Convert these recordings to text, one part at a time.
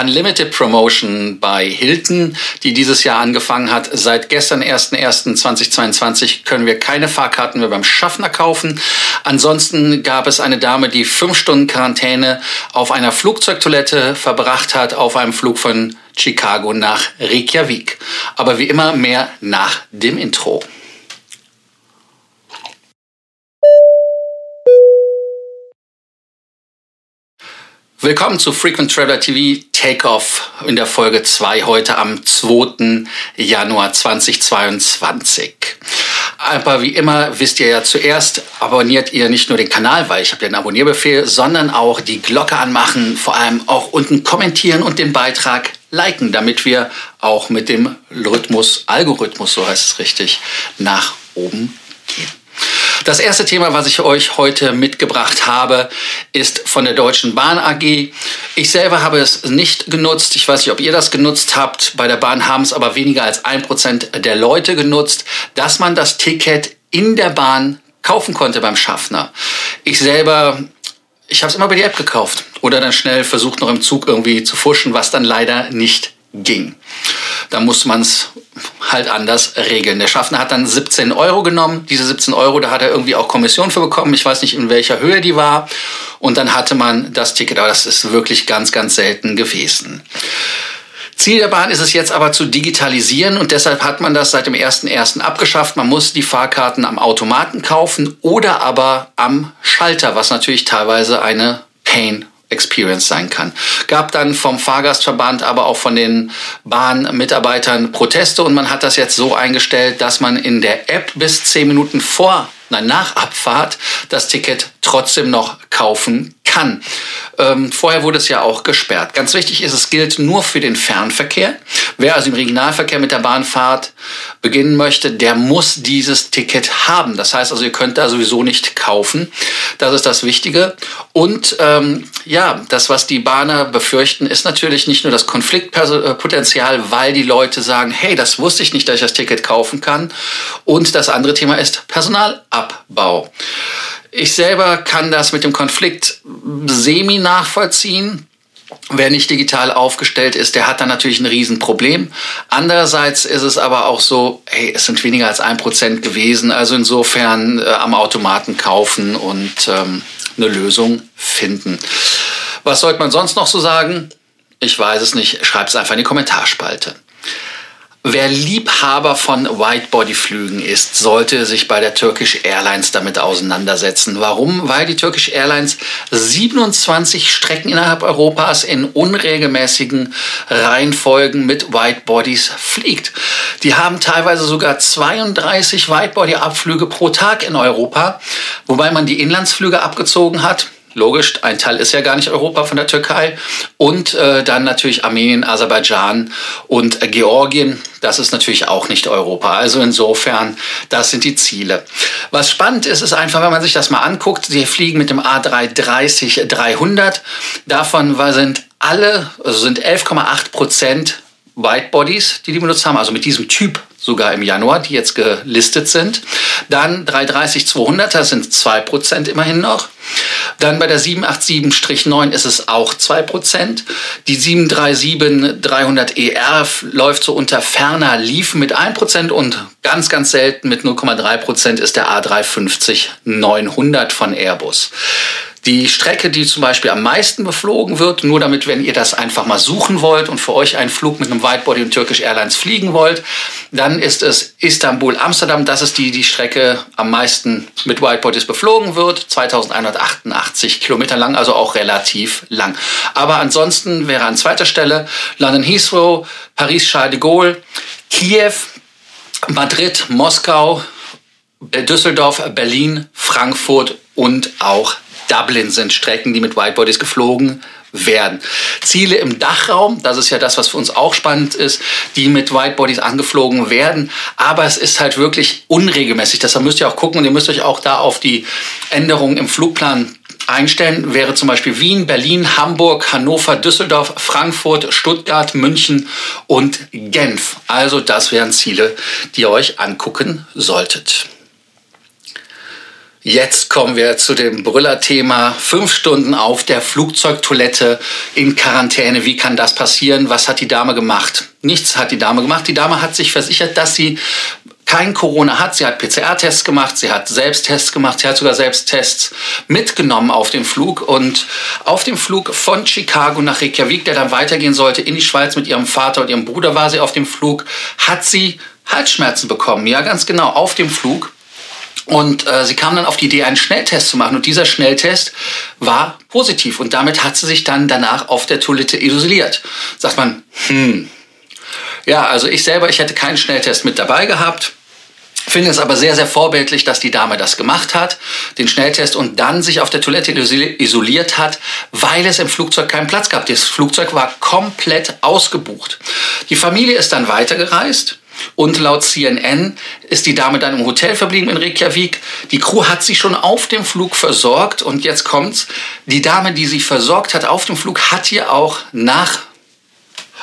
Unlimited Promotion bei Hilton, die dieses Jahr angefangen hat. Seit gestern, 1.1.2022, können wir keine Fahrkarten mehr beim Schaffner kaufen. Ansonsten gab es eine Dame, die fünf Stunden Quarantäne auf einer Flugzeugtoilette verbracht hat, auf einem Flug von Chicago nach Reykjavik. Aber wie immer mehr nach dem Intro. Willkommen zu Frequent Traveler TV Takeoff in der Folge 2 heute am 2. Januar 2022. Aber wie immer wisst ihr ja zuerst, abonniert ihr nicht nur den Kanal, weil ich habe ja einen Abonnierbefehl, sondern auch die Glocke anmachen, vor allem auch unten kommentieren und den Beitrag liken, damit wir auch mit dem Rhythmus, Algorithmus, so heißt es richtig, nach oben. Das erste Thema, was ich euch heute mitgebracht habe, ist von der Deutschen Bahn AG. Ich selber habe es nicht genutzt. Ich weiß nicht, ob ihr das genutzt habt. Bei der Bahn haben es aber weniger als ein Prozent der Leute genutzt, dass man das Ticket in der Bahn kaufen konnte beim Schaffner. Ich selber ich habe es immer bei der App gekauft oder dann schnell versucht noch im Zug irgendwie zu fuschen, was dann leider nicht ging. Da muss man es halt anders regeln. Der Schaffner hat dann 17 Euro genommen. Diese 17 Euro, da hat er irgendwie auch Kommission für bekommen. Ich weiß nicht, in welcher Höhe die war. Und dann hatte man das Ticket. Aber das ist wirklich ganz, ganz selten gewesen. Ziel der Bahn ist es jetzt aber zu digitalisieren und deshalb hat man das seit dem 1.1. abgeschafft. Man muss die Fahrkarten am Automaten kaufen oder aber am Schalter, was natürlich teilweise eine Pain Experience sein kann. Gab dann vom Fahrgastverband, aber auch von den Bahnmitarbeitern Proteste und man hat das jetzt so eingestellt, dass man in der App bis zehn Minuten vor, nein, nach Abfahrt das Ticket trotzdem noch kaufen kann. Ähm, vorher wurde es ja auch gesperrt. Ganz wichtig ist, es gilt nur für den Fernverkehr. Wer also im Regionalverkehr mit der Bahnfahrt beginnen möchte, der muss dieses Ticket haben. Das heißt also, ihr könnt da sowieso nicht kaufen. Das ist das Wichtige. Und ähm, ja, das, was die Bahner befürchten, ist natürlich nicht nur das Konfliktpotenzial, weil die Leute sagen, hey, das wusste ich nicht, dass ich das Ticket kaufen kann. Und das andere Thema ist Personalabbau. Ich selber kann das mit dem Konflikt semi nachvollziehen. Wer nicht digital aufgestellt ist, der hat dann natürlich ein Riesenproblem. Andererseits ist es aber auch so, hey, es sind weniger als ein Prozent gewesen. Also insofern äh, am Automaten kaufen und ähm, eine Lösung finden. Was sollte man sonst noch so sagen? Ich weiß es nicht. Schreibt es einfach in die Kommentarspalte. Wer Liebhaber von Whitebody-Flügen ist, sollte sich bei der Turkish Airlines damit auseinandersetzen. Warum? Weil die Turkish Airlines 27 Strecken innerhalb Europas in unregelmäßigen Reihenfolgen mit Whitebodies fliegt. Die haben teilweise sogar 32 Whitebody-Abflüge pro Tag in Europa, wobei man die Inlandsflüge abgezogen hat. Logisch, ein Teil ist ja gar nicht Europa von der Türkei. Und äh, dann natürlich Armenien, Aserbaidschan und äh, Georgien. Das ist natürlich auch nicht Europa. Also insofern, das sind die Ziele. Was spannend ist, ist einfach, wenn man sich das mal anguckt, sie fliegen mit dem A330-300. Davon sind alle, also sind 11,8 Prozent Whitebodies, die die benutzt haben, also mit diesem Typ sogar im Januar, die jetzt gelistet sind. Dann 330-200er sind 2% immerhin noch. Dann bei der 787-9 ist es auch 2%. Die 737-300ER läuft so unter ferner Liefen mit 1% und ganz, ganz selten mit 0,3% ist der A350-900 von Airbus. Die Strecke, die zum Beispiel am meisten beflogen wird, nur damit, wenn ihr das einfach mal suchen wollt und für euch einen Flug mit einem Whitebody und Turkish Airlines fliegen wollt, dann ist es Istanbul-Amsterdam. Das ist die, die Strecke am meisten mit Whitebodies beflogen wird. 2188 Kilometer lang, also auch relativ lang. Aber ansonsten wäre an zweiter Stelle London Heathrow, Paris Charles de Gaulle, Kiew, Madrid, Moskau, Düsseldorf, Berlin, Frankfurt und auch Dublin sind Strecken, die mit Whitebodies geflogen werden. Ziele im Dachraum, das ist ja das, was für uns auch spannend ist, die mit Whitebodies angeflogen werden. Aber es ist halt wirklich unregelmäßig. Deshalb müsst ihr auch gucken und ihr müsst euch auch da auf die Änderungen im Flugplan einstellen. Wäre zum Beispiel Wien, Berlin, Hamburg, Hannover, Düsseldorf, Frankfurt, Stuttgart, München und Genf. Also das wären Ziele, die ihr euch angucken solltet. Jetzt kommen wir zu dem Brüllerthema. Fünf Stunden auf der Flugzeugtoilette in Quarantäne. Wie kann das passieren? Was hat die Dame gemacht? Nichts hat die Dame gemacht. Die Dame hat sich versichert, dass sie kein Corona hat. Sie hat PCR-Tests gemacht, sie hat Selbsttests gemacht, sie hat sogar Selbsttests mitgenommen auf dem Flug. Und auf dem Flug von Chicago nach Reykjavik, der dann weitergehen sollte in die Schweiz mit ihrem Vater und ihrem Bruder, war sie auf dem Flug, hat sie Halsschmerzen bekommen. Ja, ganz genau, auf dem Flug. Und äh, sie kam dann auf die Idee, einen Schnelltest zu machen. Und dieser Schnelltest war positiv. Und damit hat sie sich dann danach auf der Toilette isoliert. Sagt man, hm. Ja, also ich selber, ich hätte keinen Schnelltest mit dabei gehabt. Finde es aber sehr, sehr vorbildlich, dass die Dame das gemacht hat, den Schnelltest, und dann sich auf der Toilette isoliert hat, weil es im Flugzeug keinen Platz gab. Das Flugzeug war komplett ausgebucht. Die Familie ist dann weitergereist und laut CNN ist die Dame dann im Hotel verblieben in Reykjavik. Die Crew hat sie schon auf dem Flug versorgt und jetzt kommt's. Die Dame, die sie versorgt hat auf dem Flug, hat ihr auch nach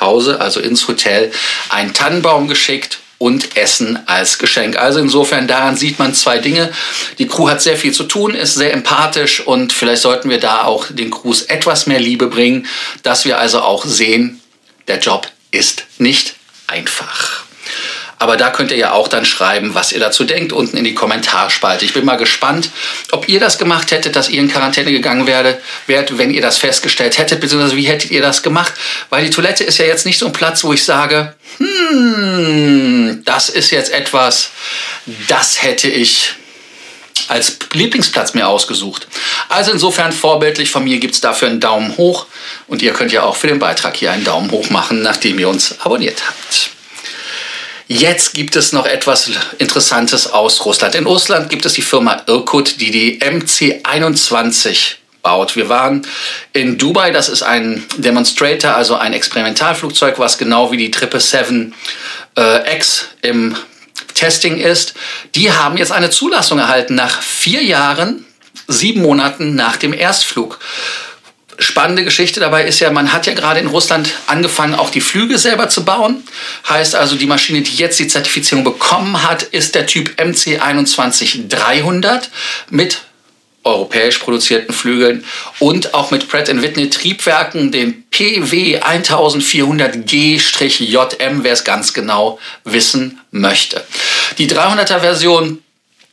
Hause, also ins Hotel, einen Tannenbaum geschickt und Essen als Geschenk. Also insofern daran sieht man zwei Dinge. Die Crew hat sehr viel zu tun, ist sehr empathisch und vielleicht sollten wir da auch den Crews etwas mehr Liebe bringen, dass wir also auch sehen, der Job ist nicht einfach. Aber da könnt ihr ja auch dann schreiben, was ihr dazu denkt, unten in die Kommentarspalte. Ich bin mal gespannt, ob ihr das gemacht hättet, dass ihr in Quarantäne gegangen wäre, wärt, wenn ihr das festgestellt hättet, beziehungsweise wie hättet ihr das gemacht? Weil die Toilette ist ja jetzt nicht so ein Platz, wo ich sage, hm, das ist jetzt etwas, das hätte ich als Lieblingsplatz mir ausgesucht. Also insofern vorbildlich von mir gibt es dafür einen Daumen hoch und ihr könnt ja auch für den Beitrag hier einen Daumen hoch machen, nachdem ihr uns abonniert habt. Jetzt gibt es noch etwas Interessantes aus Russland. In Russland gibt es die Firma Irkut, die die MC-21 baut. Wir waren in Dubai, das ist ein Demonstrator, also ein Experimentalflugzeug, was genau wie die 777X äh, im Testing ist. Die haben jetzt eine Zulassung erhalten nach vier Jahren, sieben Monaten nach dem Erstflug spannende Geschichte dabei ist ja, man hat ja gerade in Russland angefangen, auch die Flüge selber zu bauen. Heißt also, die Maschine, die jetzt die Zertifizierung bekommen hat, ist der Typ MC21300 mit europäisch produzierten Flügeln und auch mit Pratt Whitney Triebwerken, den PW 1400G-JM, wer es ganz genau wissen möchte. Die 300er Version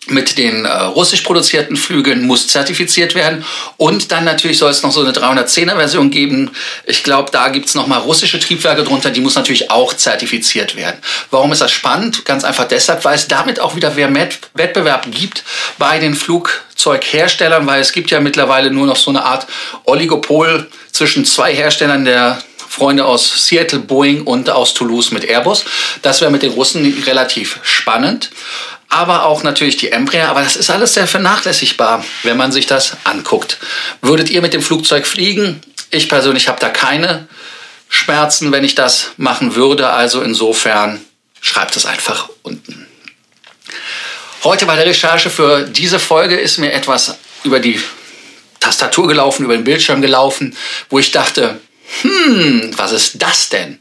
mit den äh, russisch produzierten Flügeln muss zertifiziert werden. Und dann natürlich soll es noch so eine 310er Version geben. Ich glaube, da gibt es nochmal russische Triebwerke drunter, die muss natürlich auch zertifiziert werden. Warum ist das spannend? Ganz einfach deshalb, weil es damit auch wieder mehr Wettbewerb gibt bei den Flugzeugherstellern, weil es gibt ja mittlerweile nur noch so eine Art Oligopol zwischen zwei Herstellern der Freunde aus Seattle, Boeing und aus Toulouse mit Airbus. Das wäre mit den Russen relativ spannend aber auch natürlich die Embraer. Aber das ist alles sehr vernachlässigbar, wenn man sich das anguckt. Würdet ihr mit dem Flugzeug fliegen? Ich persönlich habe da keine Schmerzen, wenn ich das machen würde. Also insofern schreibt es einfach unten. Heute bei der Recherche für diese Folge ist mir etwas über die Tastatur gelaufen, über den Bildschirm gelaufen, wo ich dachte, hm, was ist das denn?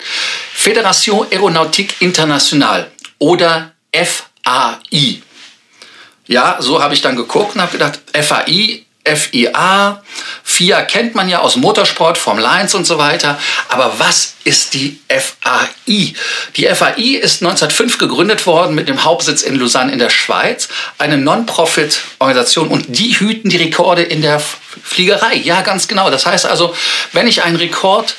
Fédération Aeronautique Internationale oder FA. FAI. Ja, so habe ich dann geguckt und habe gedacht, FAI, FIA, FIA kennt man ja aus Motorsport, Formel 1 und so weiter. Aber was ist die FAI? Die FAI ist 1905 gegründet worden mit dem Hauptsitz in Lausanne in der Schweiz. Eine Non-Profit-Organisation und die hüten die Rekorde in der Fliegerei. Ja, ganz genau. Das heißt also, wenn ich einen Rekord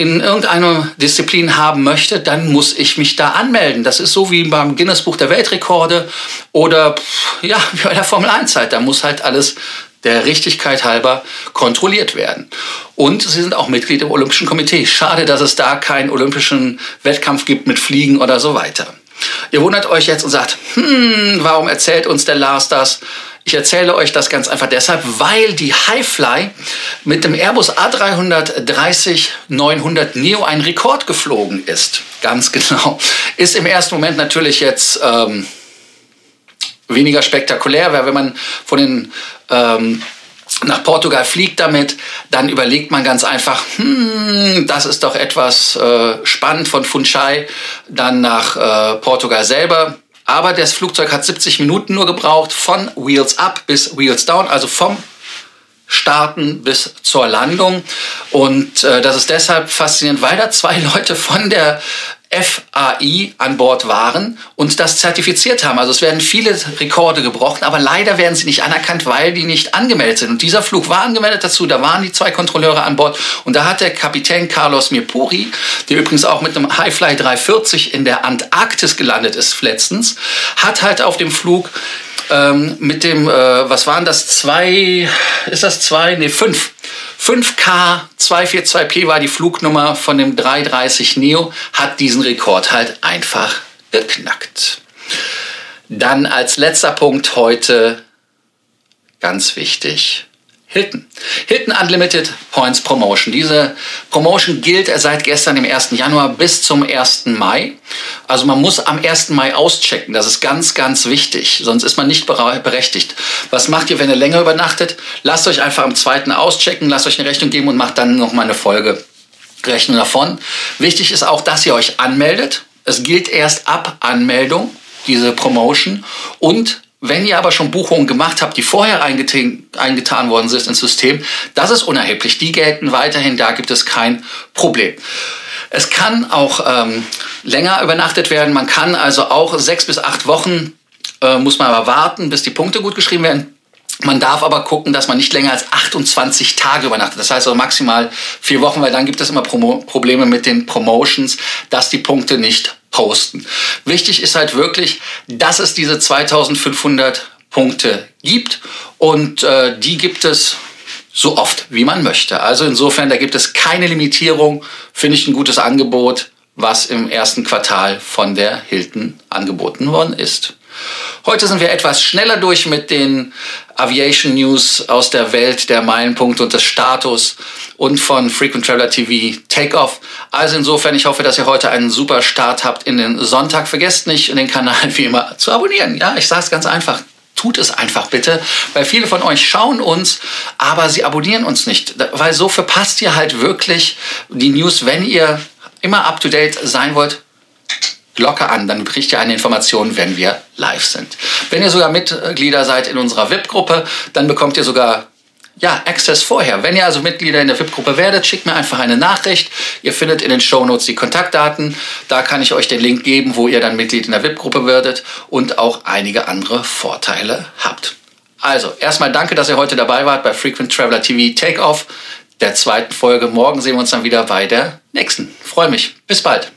in irgendeiner Disziplin haben möchte, dann muss ich mich da anmelden. Das ist so wie beim Guinness Buch der Weltrekorde oder ja, wie bei der Formel 1 Zeit. Da muss halt alles der Richtigkeit halber kontrolliert werden. Und sie sind auch Mitglied im Olympischen Komitee. Schade, dass es da keinen olympischen Wettkampf gibt mit Fliegen oder so weiter. Ihr wundert euch jetzt und sagt, hm, warum erzählt uns der Lars das? Ich erzähle euch das ganz einfach deshalb, weil die Highfly mit dem Airbus A330-900 Neo einen Rekord geflogen ist. Ganz genau. Ist im ersten Moment natürlich jetzt ähm, weniger spektakulär, weil wenn man von den ähm, nach Portugal fliegt damit, dann überlegt man ganz einfach, hm, das ist doch etwas äh, spannend von Funchal, dann nach äh, Portugal selber aber das Flugzeug hat 70 Minuten nur gebraucht von Wheels Up bis Wheels Down, also vom Starten bis zur Landung. Und äh, das ist deshalb faszinierend, weil da zwei Leute von der FAI an Bord waren und das zertifiziert haben. Also es werden viele Rekorde gebrochen, aber leider werden sie nicht anerkannt, weil die nicht angemeldet sind. Und dieser Flug war angemeldet dazu, da waren die zwei Kontrolleure an Bord und da hat der Kapitän Carlos Mirpuri, der übrigens auch mit einem Highfly 340 in der Antarktis gelandet ist letztens, hat halt auf dem Flug ähm, mit dem, äh, was waren das, zwei, ist das zwei, nee, fünf 5K 242P war die Flugnummer von dem 330 Neo, hat diesen Rekord halt einfach geknackt. Dann als letzter Punkt heute, ganz wichtig, Hilton. Hilton Unlimited Points Promotion. Diese Promotion gilt seit gestern, dem 1. Januar, bis zum 1. Mai. Also man muss am 1. Mai auschecken. Das ist ganz, ganz wichtig. Sonst ist man nicht berechtigt. Was macht ihr, wenn ihr länger übernachtet? Lasst euch einfach am 2. auschecken, lasst euch eine Rechnung geben und macht dann nochmal eine Folge Rechnung davon. Wichtig ist auch, dass ihr euch anmeldet. Es gilt erst ab Anmeldung, diese Promotion. Und wenn ihr aber schon Buchungen gemacht habt, die vorher eingetan, worden sind ins System, das ist unerheblich. Die gelten weiterhin, da gibt es kein Problem. Es kann auch ähm, länger übernachtet werden. Man kann also auch sechs bis acht Wochen, äh, muss man aber warten, bis die Punkte gut geschrieben werden. Man darf aber gucken, dass man nicht länger als 28 Tage übernachtet. Das heißt also maximal vier Wochen, weil dann gibt es immer Promo Probleme mit den Promotions, dass die Punkte nicht posten. Wichtig ist halt wirklich, dass es diese 2500 Punkte gibt und äh, die gibt es so oft, wie man möchte. Also insofern, da gibt es keine Limitierung, finde ich ein gutes Angebot, was im ersten Quartal von der Hilton angeboten worden ist. Heute sind wir etwas schneller durch mit den Aviation News aus der Welt der Meilenpunkte und des Status und von Frequent Traveler TV Takeoff. Also insofern, ich hoffe, dass ihr heute einen super Start habt in den Sonntag. Vergesst nicht, den Kanal wie immer zu abonnieren. Ja, ich sage es ganz einfach. Tut es einfach bitte, weil viele von euch schauen uns, aber sie abonnieren uns nicht, weil so verpasst ihr halt wirklich die News, wenn ihr immer up to date sein wollt Glocke an, dann kriegt ihr eine Information, wenn wir live sind. Wenn ihr sogar Mitglieder seid in unserer VIP-Gruppe, dann bekommt ihr sogar ja, Access vorher. Wenn ihr also Mitglieder in der VIP-Gruppe werdet, schickt mir einfach eine Nachricht. Ihr findet in den Show Notes die Kontaktdaten. Da kann ich euch den Link geben, wo ihr dann Mitglied in der VIP-Gruppe werdet und auch einige andere Vorteile habt. Also, erstmal danke, dass ihr heute dabei wart bei Frequent Traveler TV Takeoff, der zweiten Folge. Morgen sehen wir uns dann wieder bei der nächsten. Freue mich. Bis bald.